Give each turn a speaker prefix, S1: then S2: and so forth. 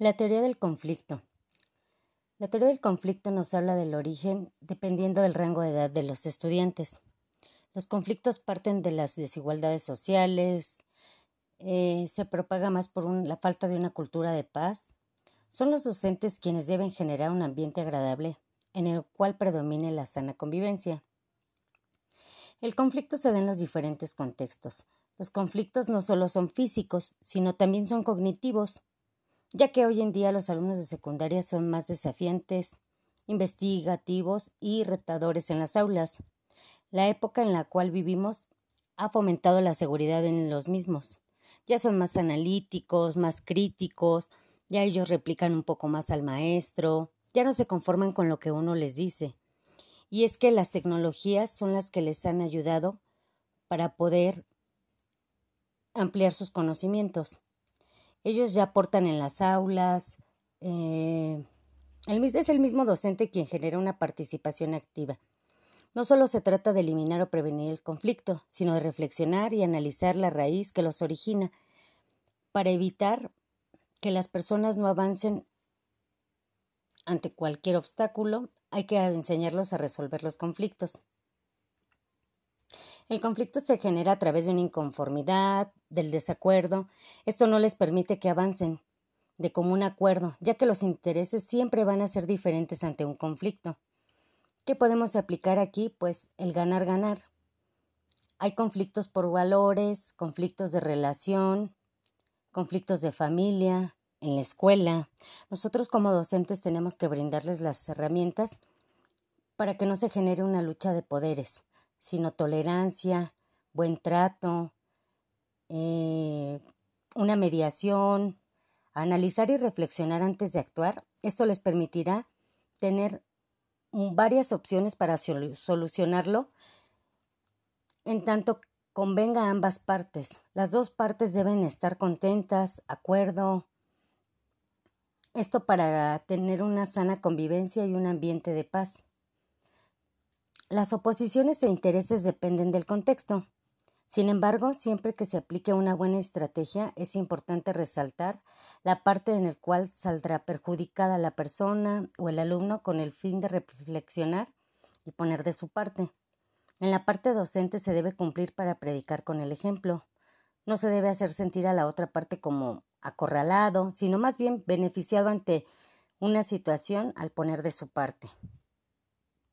S1: La teoría del conflicto. La teoría del conflicto nos habla del origen dependiendo del rango de edad de los estudiantes. Los conflictos parten de las desigualdades sociales, eh, se propaga más por la falta de una cultura de paz. Son los docentes quienes deben generar un ambiente agradable en el cual predomine la sana convivencia. El conflicto se da en los diferentes contextos. Los conflictos no solo son físicos, sino también son cognitivos ya que hoy en día los alumnos de secundaria son más desafiantes, investigativos y retadores en las aulas. La época en la cual vivimos ha fomentado la seguridad en los mismos. Ya son más analíticos, más críticos, ya ellos replican un poco más al maestro, ya no se conforman con lo que uno les dice. Y es que las tecnologías son las que les han ayudado para poder ampliar sus conocimientos. Ellos ya aportan en las aulas. Eh, el, es el mismo docente quien genera una participación activa. No solo se trata de eliminar o prevenir el conflicto, sino de reflexionar y analizar la raíz que los origina para evitar que las personas no avancen ante cualquier obstáculo, hay que enseñarlos a resolver los conflictos. El conflicto se genera a través de una inconformidad, del desacuerdo. Esto no les permite que avancen de común acuerdo, ya que los intereses siempre van a ser diferentes ante un conflicto. ¿Qué podemos aplicar aquí? Pues el ganar-ganar. Hay conflictos por valores, conflictos de relación, conflictos de familia, en la escuela. Nosotros como docentes tenemos que brindarles las herramientas para que no se genere una lucha de poderes sino tolerancia, buen trato, eh, una mediación, analizar y reflexionar antes de actuar. Esto les permitirá tener varias opciones para solucionarlo en tanto convenga a ambas partes. Las dos partes deben estar contentas, acuerdo. Esto para tener una sana convivencia y un ambiente de paz. Las oposiciones e intereses dependen del contexto. Sin embargo, siempre que se aplique una buena estrategia, es importante resaltar la parte en la cual saldrá perjudicada la persona o el alumno con el fin de reflexionar y poner de su parte. En la parte docente se debe cumplir para predicar con el ejemplo. No se debe hacer sentir a la otra parte como acorralado, sino más bien beneficiado ante una situación al poner de su parte.